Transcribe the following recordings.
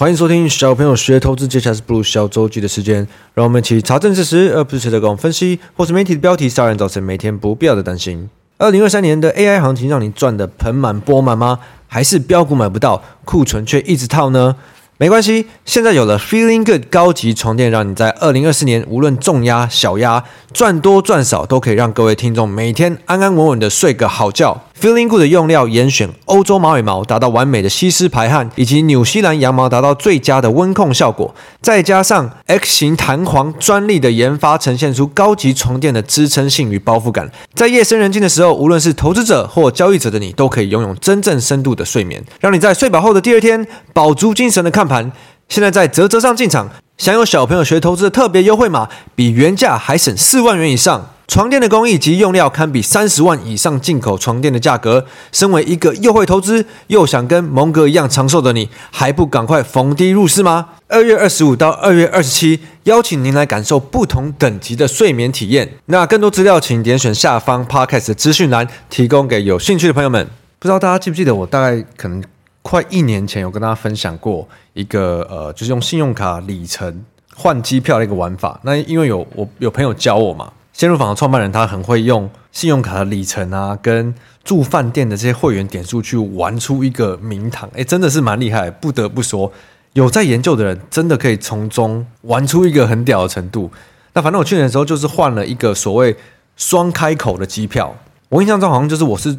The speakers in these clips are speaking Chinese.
欢迎收听小朋友学投资，接下来是不鲁小周记的时间，让我们一起查证事实，而不是随着各种分析或是媒体的标题杀人，造成每天不必要的担心。二零二三年的 AI 行情让你赚得盆满钵满吗？还是标股买不到，库存却一直套呢？没关系，现在有了 Feeling Good 高级床垫，让你在二零二四年无论重压小压，赚多赚少，都可以让各位听众每天安安稳稳的睡个好觉。Feeling Good 的用料严选欧洲马尾毛，达到完美的吸湿排汗，以及纽西兰羊毛，达到最佳的温控效果。再加上 X 型弹簧专利的研发，呈现出高级床垫的支撑性与包覆感。在夜深人静的时候，无论是投资者或交易者的你，都可以拥有真正深度的睡眠，让你在睡饱后的第二天饱足精神的看盘。现在在泽泽上进场，享有小朋友学投资的特别优惠码，比原价还省四万元以上。床垫的工艺及用料堪比三十万以上进口床垫的价格。身为一个又会投资又想跟蒙哥一样长寿的你，还不赶快逢低入市吗？二月二十五到二月二十七，邀请您来感受不同等级的睡眠体验。那更多资料，请点选下方 Podcast 的资讯栏，提供给有兴趣的朋友们。不知道大家记不记得，我大概可能快一年前有跟大家分享过一个呃，就是用信用卡里程换机票的一个玩法。那因为有我有朋友教我嘛。鲜乳坊的创办人，他很会用信用卡的里程啊，跟住饭店的这些会员点数去玩出一个名堂，哎，真的是蛮厉害。不得不说，有在研究的人，真的可以从中玩出一个很屌的程度。那反正我去年的时候，就是换了一个所谓双开口的机票。我印象中好像就是我是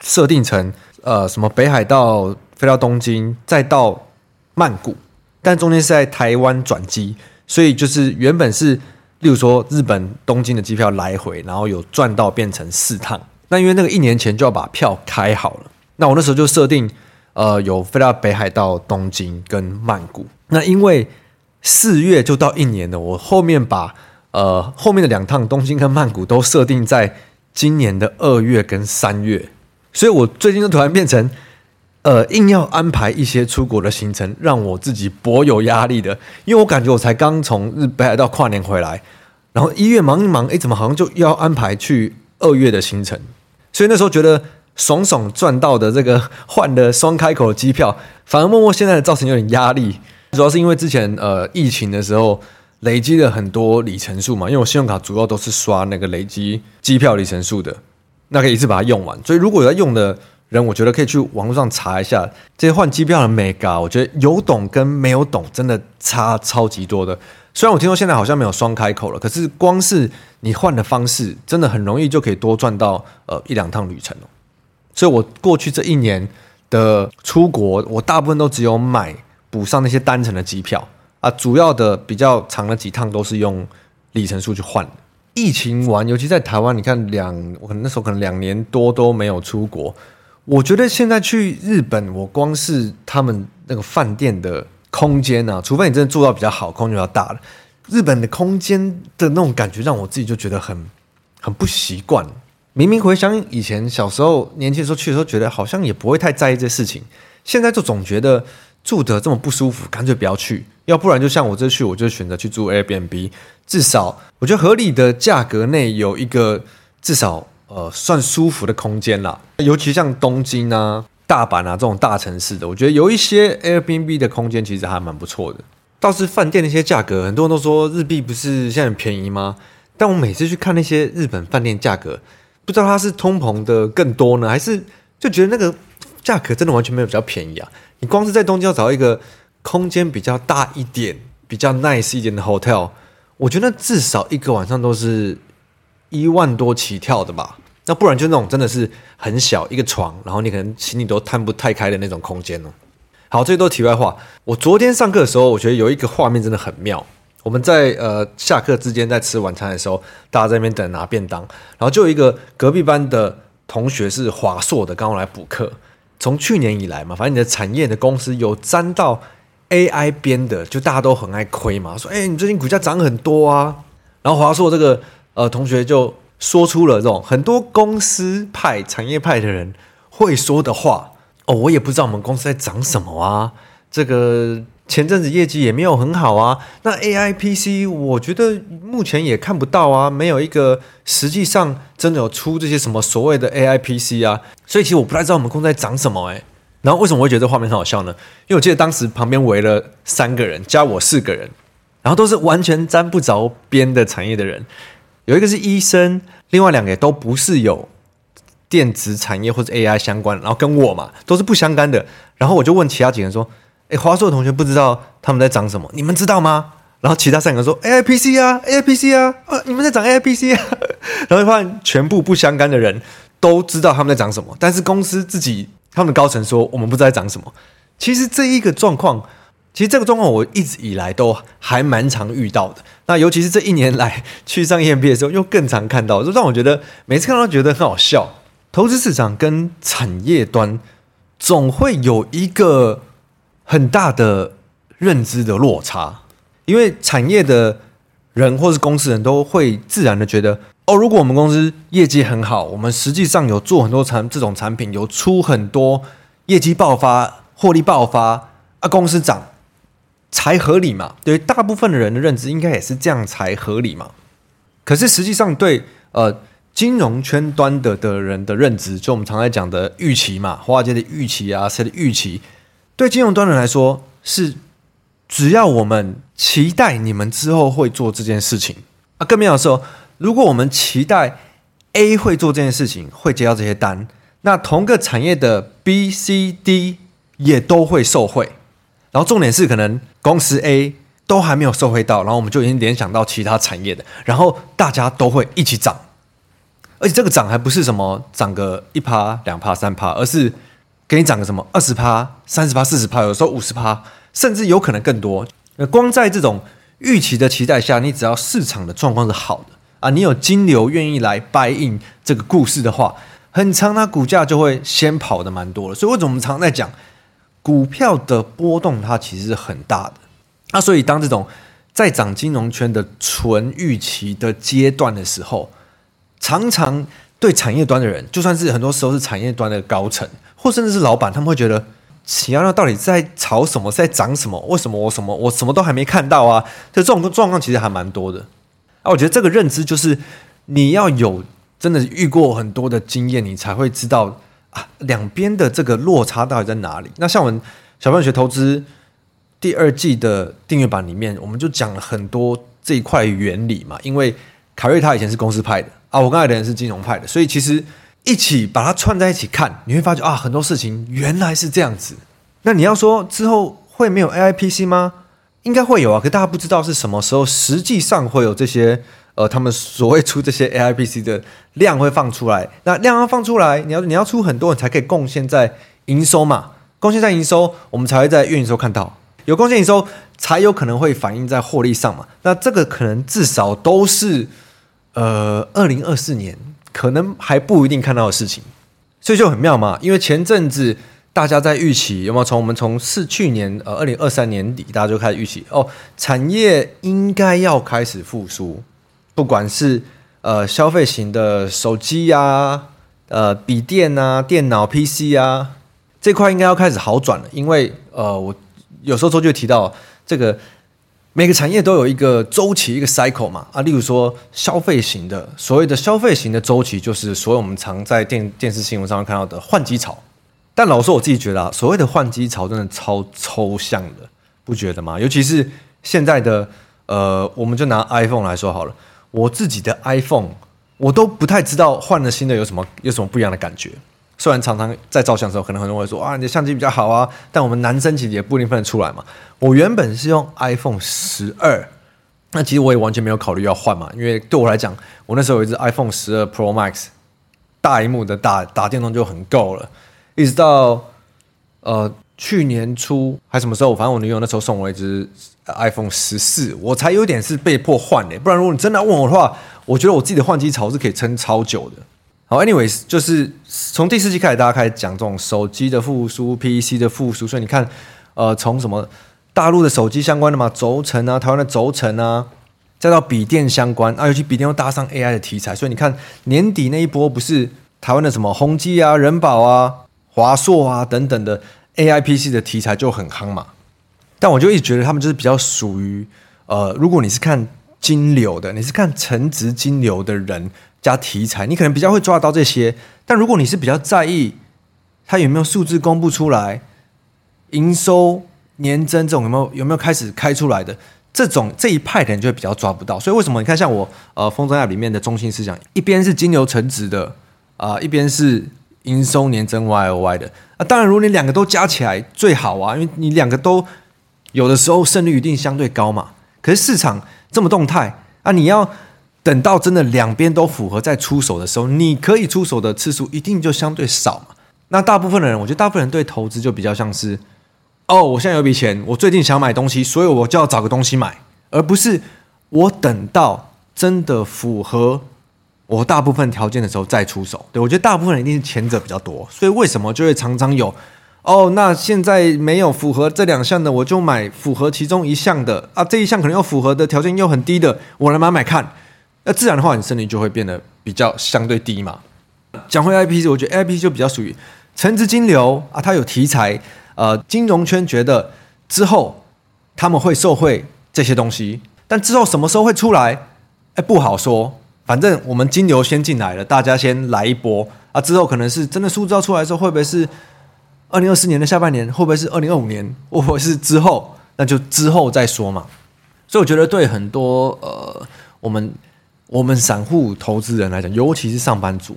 设定成呃什么北海道飞到东京，再到曼谷，但中间是在台湾转机，所以就是原本是。例如说，日本东京的机票来回，然后有赚到变成四趟。那因为那个一年前就要把票开好了，那我那时候就设定，呃，有飞到北海道、东京跟曼谷。那因为四月就到一年了，我后面把呃后面的两趟东京跟曼谷都设定在今年的二月跟三月，所以我最近就突然变成。呃，硬要安排一些出国的行程，让我自己颇有压力的，因为我感觉我才刚从日北海道跨年回来，然后一月忙一忙，哎，怎么好像就要安排去二月的行程？所以那时候觉得爽爽赚到的这个换的双开口的机票，反而默默现在的造成有点压力，主要是因为之前呃疫情的时候累积了很多里程数嘛，因为我信用卡主要都是刷那个累积机票里程数的，那可以一次把它用完，所以如果有在用的。人，我觉得可以去网络上查一下这些换机票的眉角，我觉得有懂跟没有懂真的差超级多的。虽然我听说现在好像没有双开口了，可是光是你换的方式，真的很容易就可以多赚到呃一两趟旅程哦。所以我过去这一年的出国，我大部分都只有买补上那些单程的机票啊，主要的比较长的几趟都是用里程数去换。疫情完，尤其在台湾，你看两，我可能那时候可能两年多都没有出国。我觉得现在去日本，我光是他们那个饭店的空间啊，除非你真的住到比较好，空间比较大了，日本的空间的那种感觉，让我自己就觉得很很不习惯。明明回想以前小时候年轻的时候去的时候，觉得好像也不会太在意这事情，现在就总觉得住得这么不舒服，干脆不要去。要不然就像我这去，我就选择去住 Airbnb，至少我觉得合理的价格内有一个至少。呃，算舒服的空间啦，尤其像东京啊、大阪啊这种大城市的，我觉得有一些 Airbnb 的空间其实还蛮不错的。倒是饭店那些价格，很多人都说日币不是现在很便宜吗？但我每次去看那些日本饭店价格，不知道它是通膨的更多呢，还是就觉得那个价格真的完全没有比较便宜啊？你光是在东京要找一个空间比较大一点、比较 nice 一点的 hotel，我觉得至少一个晚上都是。一万多起跳的吧，那不然就那种真的是很小一个床，然后你可能行李都摊不太开的那种空间哦。好，这些都题外话。我昨天上课的时候，我觉得有一个画面真的很妙。我们在呃下课之间在吃晚餐的时候，大家在那边等拿便当，然后就有一个隔壁班的同学是华硕的，刚刚来补课。从去年以来嘛，反正你的产业的公司有沾到 AI 边的，就大家都很爱亏嘛，说哎，你最近股价涨很多啊。然后华硕这个。呃，同学就说出了这种很多公司派、产业派的人会说的话哦。我也不知道我们公司在涨什么啊。这个前阵子业绩也没有很好啊。那 AI PC，我觉得目前也看不到啊，没有一个实际上真的有出这些什么所谓的 AI PC 啊。所以其实我不太知道我们公司在涨什么哎。然后为什么我会觉得这画面很好笑呢？因为我记得当时旁边围了三个人，加我四个人，然后都是完全沾不着边的产业的人。有一个是医生，另外两个也都不是有电子产业或者 AI 相关，然后跟我嘛都是不相干的。然后我就问其他几个人说：“哎，华硕的同学不知道他们在讲什么？你们知道吗？”然后其他三个人说：“AI PC 啊，AI PC 啊，啊，你们在讲 AI PC 啊。”然后发现全部不相干的人都知道他们在讲什么，但是公司自己。他们的高层说：“我们不知道在讲什么。”其实这一个状况，其实这个状况我一直以来都还蛮常遇到的。那尤其是这一年来去上 EMP 的时候，又更常看到，就让我觉得每次看到都觉得很好笑。投资市场跟产业端总会有一个很大的认知的落差，因为产业的人或是公司人都会自然的觉得。哦，如果我们公司业绩很好，我们实际上有做很多产这种产品，有出很多业绩爆发、获利爆发啊，公司涨才合理嘛？对于大部分的人的认知，应该也是这样才合理嘛？可是实际上对呃金融圈端的的人的认知，就我们常在讲的预期嘛，华尔街的预期啊，谁的预期？对金融端的人来说，是只要我们期待你们之后会做这件事情啊，更妙的是。如果我们期待 A 会做这件事情，会接到这些单，那同个产业的 B、C、D 也都会受惠。然后重点是，可能公司 A 都还没有受惠到，然后我们就已经联想到其他产业的，然后大家都会一起涨。而且这个涨还不是什么涨个一趴、两趴、三趴，而是给你涨个什么二十趴、三十趴、四十趴，有时候五十趴，甚至有可能更多。光在这种预期的期待下，你只要市场的状况是好的。啊，你有金流愿意来 buy in 这个故事的话，很长它股价就会先跑的蛮多了。所以为什么我们常在讲股票的波动，它其实是很大的。那、所以当这种在涨金融圈的纯预期的阶段的时候，常常对产业端的人，就算是很多时候是产业端的高层，或甚至是老板，他们会觉得企业那到底在炒什么，在涨什么？为什么我什么我什么都还没看到啊？就这种状况其实还蛮多的。啊，我觉得这个认知就是你要有真的遇过很多的经验，你才会知道啊，两边的这个落差到底在哪里。那像我们小朋友学投资第二季的订阅版里面，我们就讲了很多这一块原理嘛。因为凯瑞他以前是公司派的啊，我刚才的人是金融派的，所以其实一起把它串在一起看，你会发觉啊，很多事情原来是这样子。那你要说之后会没有 AIPC 吗？应该会有啊，可大家不知道是什么时候，实际上会有这些呃，他们所谓出这些 AIPC 的量会放出来。那量要放出来，你要你要出很多，你才可以贡献在营收嘛，贡献在营收，我们才会在月营收看到有贡献营收，才有可能会反映在获利上嘛。那这个可能至少都是呃，二零二四年可能还不一定看到的事情，所以就很妙嘛，因为前阵子。大家在预期有没有从我们从是去年呃二零二三年底，大家就开始预期哦，产业应该要开始复苏，不管是呃消费型的手机呀、呃笔电啊、电脑 PC 啊这块应该要开始好转了，因为呃我有时候周就提到这个每个产业都有一个周期一个 cycle 嘛啊，例如说消费型的所谓的消费型的周期，就是所有我们常在电电视新闻上看到的换机潮。但老实说，我自己觉得啊，所谓的换机潮真的超抽象的，不觉得吗？尤其是现在的呃，我们就拿 iPhone 来说好了，我自己的 iPhone 我都不太知道换了新的有什么有什么不一样的感觉。虽然常常在照相的时候，可能很多人会说啊，你的相机比较好啊，但我们男生其实也不一定分得出来嘛。我原本是用 iPhone 十二，那其实我也完全没有考虑要换嘛，因为对我来讲，我那时候有一只 iPhone 十二 Pro Max，大萤幕的打打电动就很够了。一直到呃去年初还什么时候，反正我女友那时候送我一只 iPhone 十四，我才有点是被迫换的。不然如果你真的要问我的话，我觉得我自己的换机潮是可以撑超久的。好，anyways，就是从第四季开始，大家开始讲这种手机的复苏、PC 的复苏。所以你看，呃，从什么大陆的手机相关的嘛，轴承啊，台湾的轴承啊，再到笔电相关啊，尤其笔电又搭上 AI 的题材，所以你看年底那一波不是台湾的什么宏碁啊、人保啊。华硕啊等等的 AI PC 的题材就很夯嘛，但我就一直觉得他们就是比较属于呃，如果你是看金流的，你是看成值金流的人加题材，你可能比较会抓到这些。但如果你是比较在意它有没有数字公布出来？营收年增这种有没有有没有开始开出来的？这种这一派的人就会比较抓不到。所以为什么你看像我呃风筝架里面的中心思想，一边是金流成值的啊、一边是营收年增 Y O Y 的啊。当然，如果你两个都加起来最好啊，因为你两个都有的时候胜率一定相对高嘛。可是市场这么动态啊，你要等到真的两边都符合再出手的时候，你可以出手的次数一定就相对少嘛。那大部分的人，我觉得大部分人对投资就比较像是，哦，我现在有笔钱，我最近想买东西，所以我就要找个东西买，而不是我等到真的符合我大部分条件的时候再出手。对，我觉得大部分人一定是前者比较多，所以为什么就会常常有，哦，那现在没有符合这两项的，我就买符合其中一项的啊，这一项可能又符合的条件又很低的，我来买买看。那自然的话，你胜率就会变得比较相对低嘛。讲回 IP，我觉得 IP 就比较属于成值金流啊，它有题材，呃，金融圈觉得之后他们会受惠这些东西，但之后什么时候会出来，哎，不好说。反正我们金流先进来了，大家先来一波啊，之后可能是真的数字出来的时候，会不会是二零二四年的下半年，会不会是二零二五年，或者是之后，那就之后再说嘛。所以我觉得对很多呃，我们。我们散户投资人来讲，尤其是上班族，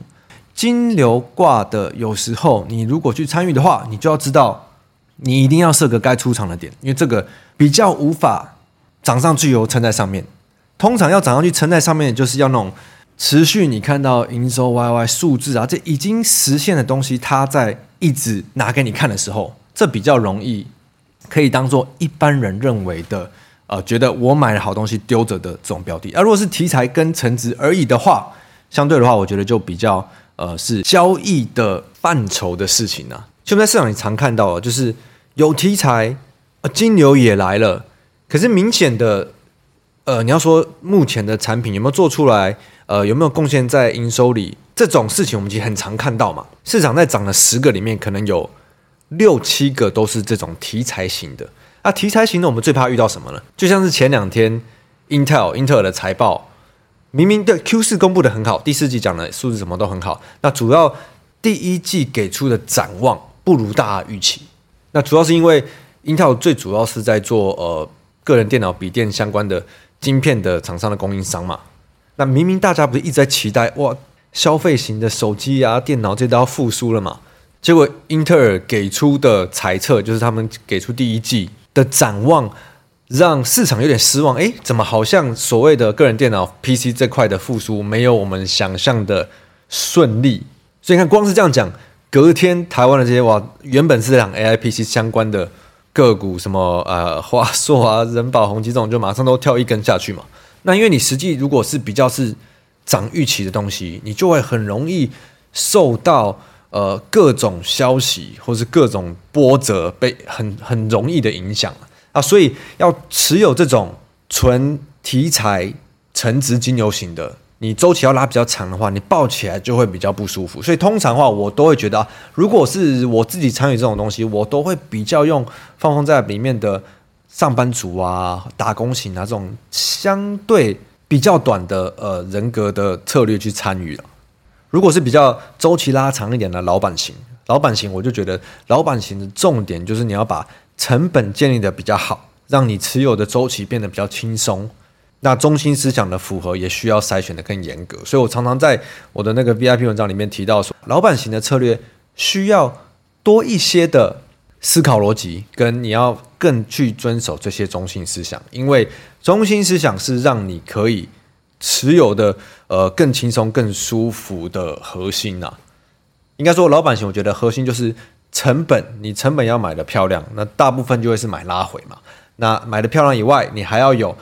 金流挂的，有时候你如果去参与的话，你就要知道，你一定要设个该出场的点，因为这个比较无法涨上去又撑在上面。通常要涨上去撑在上面，就是要那种持续你看到营收 YY 数字啊，这已经实现的东西，它在一直拿给你看的时候，这比较容易可以当做一般人认为的。呃，觉得我买了好东西丢着的这种标的，而、如果是题材跟成值而已的话，相对的话，我觉得就比较呃是交易的范畴的事情啊。就在市场里常看到，就是有题材，呃，金牛也来了，可是明显的，呃，你要说目前的产品有没有做出来，呃，有没有贡献在营收里，这种事情我们其实很常看到嘛。市场在涨的十个里面，可能有六七个都是这种题材型的。那、啊、题材型的，我们最怕遇到什么呢？就像是前两天，Intel、英特尔的财报，明明的 Q 四公布的很好，第四季讲的数字什么都很好，那主要第一季给出的展望不如大家预期。那主要是因为 Intel 最主要是在做呃个人电脑、笔电相关的晶片的厂商的供应商嘛。那明明大家不是一直在期待哇，消费型的手机啊、电脑这都要复苏了嘛？结果英特尔给出的猜测就是他们给出第一季。的展望让市场有点失望，诶，怎么好像所谓的个人电脑 PC 这块的复苏没有我们想象的顺利？所以你看，光是这样讲，隔天台湾的这些哇，原本是讲 AI PC 相关的个股，什么呃华硕啊、人保、宏基这种，就马上都跳一根下去嘛。那因为你实际如果是比较是涨预期的东西，你就会很容易受到。呃，各种消息或是各种波折被很很容易的影响啊，所以要持有这种纯题材成值金牛型的，你周期要拉比较长的话，你抱起来就会比较不舒服。所以通常的话，我都会觉得，如果是我自己参与这种东西，我都会比较用放放在里面的上班族啊、打工型啊这种相对比较短的呃人格的策略去参与了。如果是比较周期拉长一点的老板型，老板型我就觉得老板型的重点就是你要把成本建立的比较好，让你持有的周期变得比较轻松。那中心思想的符合也需要筛选的更严格，所以我常常在我的那个 VIP 文章里面提到说，老板型的策略需要多一些的思考逻辑，跟你要更去遵守这些中心思想，因为中心思想是让你可以。持有的呃更轻松更舒服的核心呐、啊，应该说老板型，我觉得核心就是成本，你成本要买的漂亮，那大部分就会是买拉回嘛。那买的漂亮以外，你还要有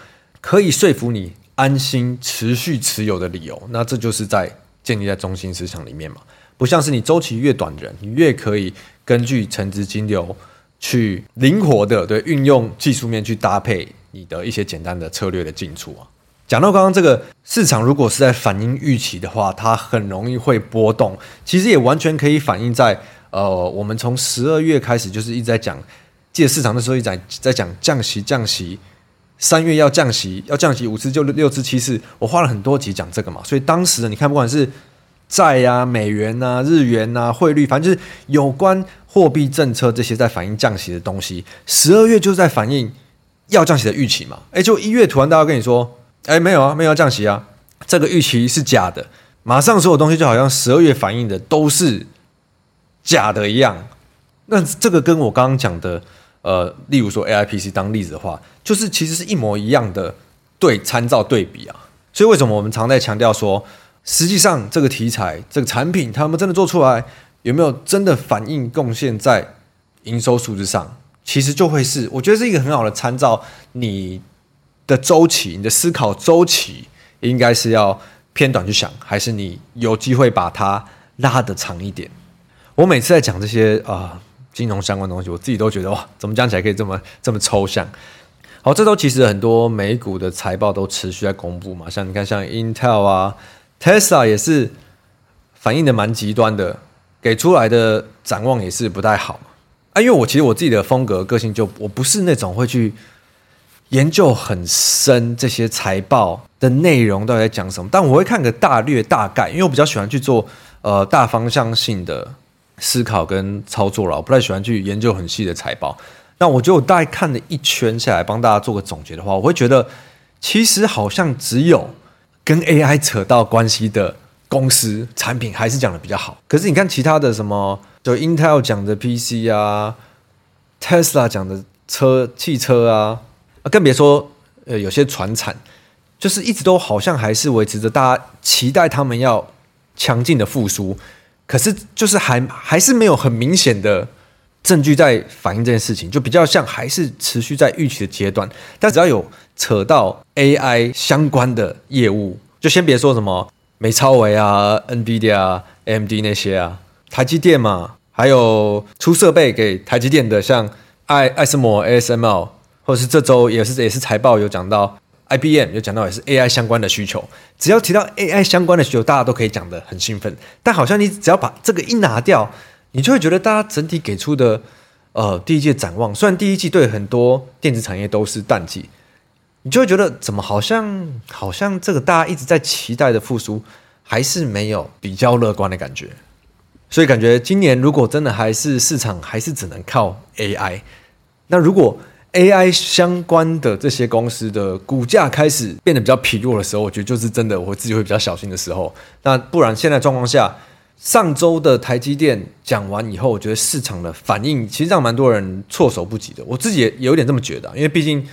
可以说服你安心持续持有的理由，那这就是在建立在中心思想里面嘛。不像是你周期越短的人，你越可以根据成值金流去灵活的对运用技术面去搭配你的一些简单的策略的进出啊。讲到刚刚这个市场，如果是在反映预期的话，它很容易会波动。其实也完全可以反映在呃，我们从十二月开始就是一直在讲，记得市场的时候一直在在讲降息降息，三月要降息，要降息五次就六次七次，我花了很多集讲这个嘛。所以当时你看，不管是债啊、美元啊、日元啊、汇率，反正就是有关货币政策这些在反映降息的东西。十二月就在反映要降息的预期嘛。哎，就一月突然大家跟你说，哎，没有啊，没有要降息啊，这个预期是假的。马上所有东西就好像十二月反映的都是假的一样。那这个跟我刚刚讲的，呃，例如说 AIPC 当例子的话，就是其实是一模一样的对参照对比啊。所以为什么我们常在强调说？实际上，这个题材、这个产品，他们真的做出来，有没有真的反映贡献在营收数字上？其实就会是，我觉得是一个很好的参照。你的周期，你的思考周期，应该是要偏短去想，还是你有机会把它拉得长一点？我每次在讲这些啊、金融相关东西，我自己都觉得哇，怎么讲起来可以这么这么抽象？好，这周其实很多美股的财报都持续在公布嘛，像你看，像 Intel 啊。Tesla 也是反应的蛮极端的，给出来的展望也是不太好啊。因为我其实我自己的风格个性就我不是那种会去研究很深这些财报的内容到底在讲什么，但我会看个大略大概，因为我比较喜欢去做呃大方向性的思考跟操作了，我不太喜欢去研究很细的财报。那我觉得我大概看了一圈下来，帮大家做个总结的话，我会觉得其实好像只有。跟 AI 扯到关系的公司产品还是讲的比较好，可是你看其他的什么，就 Intel 讲的 PC 啊，Tesla 讲的车汽车啊，啊更别说呃有些传产，就是一直都好像还是维持着大家期待他们要强劲的复苏，可是就是还还是没有很明显的证据在反映这件事情，就比较像还是持续在预期的阶段，但只要有。扯到 AI 相关的业务，就先别说什么美超微啊、NVIDIA、AMD 那些啊，台积电嘛，还有出设备给台积电的，像爱艾斯摩 ASML，或者是这周也是也是财报有讲到 IBM 有讲到也是 AI 相关的需求，只要提到 AI 相关的需求，大家都可以讲得很兴奋。但好像你只要把这个一拿掉，你就会觉得大家整体给出的呃第一季展望，虽然第一季对很多电子产业都是淡季。你就会觉得怎么好像好像这个大家一直在期待的复苏，还是没有比较乐观的感觉，所以感觉今年如果真的还是市场还是只能靠 AI，那如果 AI 相关的这些公司的股价开始变得比较疲弱的时候，我觉得就是真的我自己会比较小心的时候。那不然现在状况下，上周的台积电讲完以后，我觉得市场的反应其实让蛮多人措手不及的，我自己也有点这么觉得，因为毕竟。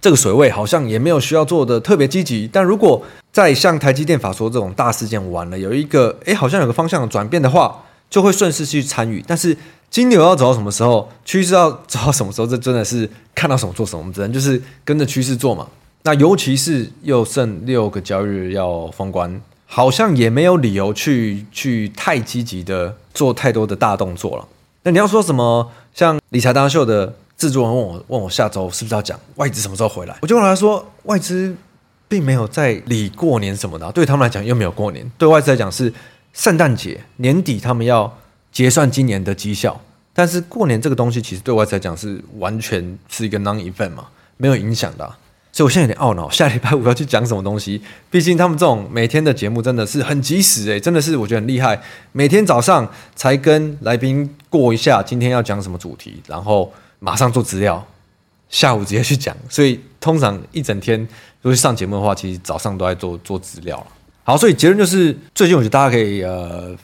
这个水位好像也没有需要做的特别积极，但如果在像台积电法说这种大事件完了，有一个诶好像有个方向转变的话，就会顺势去参与。但是金牛要走到什么时候，趋势要走到什么时候，这真的是看到什么做什么，我们只能就是跟着趋势做嘛。那尤其是又剩六个交易日要封关，好像也没有理由去去太积极的做太多的大动作了。那你要说什么，像理财大秀的。制作人问我，问我下周是不是要讲外资什么时候回来？我就跟他说，外资并没有在理过年什么的，对他们来讲又没有过年。对外资来讲是圣诞节年底，他们要结算今年的绩效。但是过年这个东西，其实对外来讲是完全是一个 non-event 嘛，没有影响的。所以我现在有点懊恼，下礼拜五要去讲什么东西。毕竟他们这种每天的节目真的是很及时诶，真的是我觉得很厉害。每天早上才跟来宾过一下今天要讲什么主题，然后。马上做资料，下午直接去讲，所以通常一整天如果上节目的话，其实早上都在做做资料。好，所以结论就是，最近我觉得大家可以呃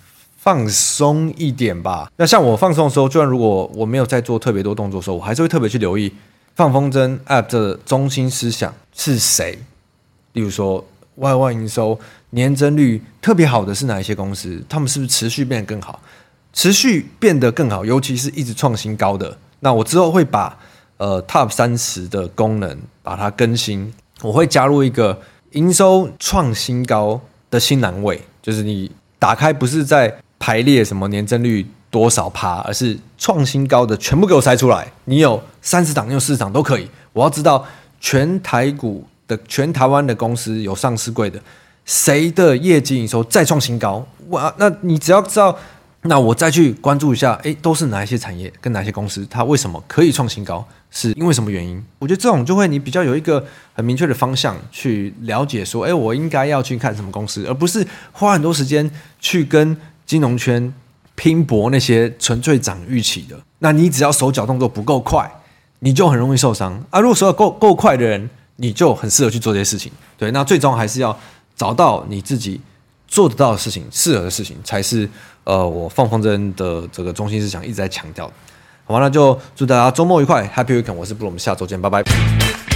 放松一点吧。那像我放松的时候，就算如果我没有在做特别多动作的时候，我还是会特别去留意放风筝 App 的中心思想是谁。例如说，Y Y 营收年增率特别好的是哪一些公司？他们是不是持续变得更好？持续变得更好，尤其是一直创新高的。那我之后会把呃 Top 三十的功能把它更新，我会加入一个营收创新高的新栏位，就是你打开不是在排列什么年增率多少趴，而是创新高的全部给我筛出来。你有三十档，你有四十档都可以。我要知道全台股的全台湾的公司有上市柜的，谁的业绩营收再创新高？哇，那你只要知道。那我再去关注一下，诶，都是哪一些产业跟哪些公司，它为什么可以创新高？是因为什么原因？我觉得这种就会你比较有一个很明确的方向去了解，说，诶，我应该要去看什么公司，而不是花很多时间去跟金融圈拼搏那些纯粹涨预期的。那你只要手脚动作不够快，你就很容易受伤啊。如果手脚够够快的人，你就很适合去做这些事情。对，那最终还是要找到你自己做得到的事情，适合的事情，才是呃，我放风筝的这个中心思想一直在强调的。好，那就祝大家周末愉快，Happy Weekend！我是布鲁，我们下周见，拜拜。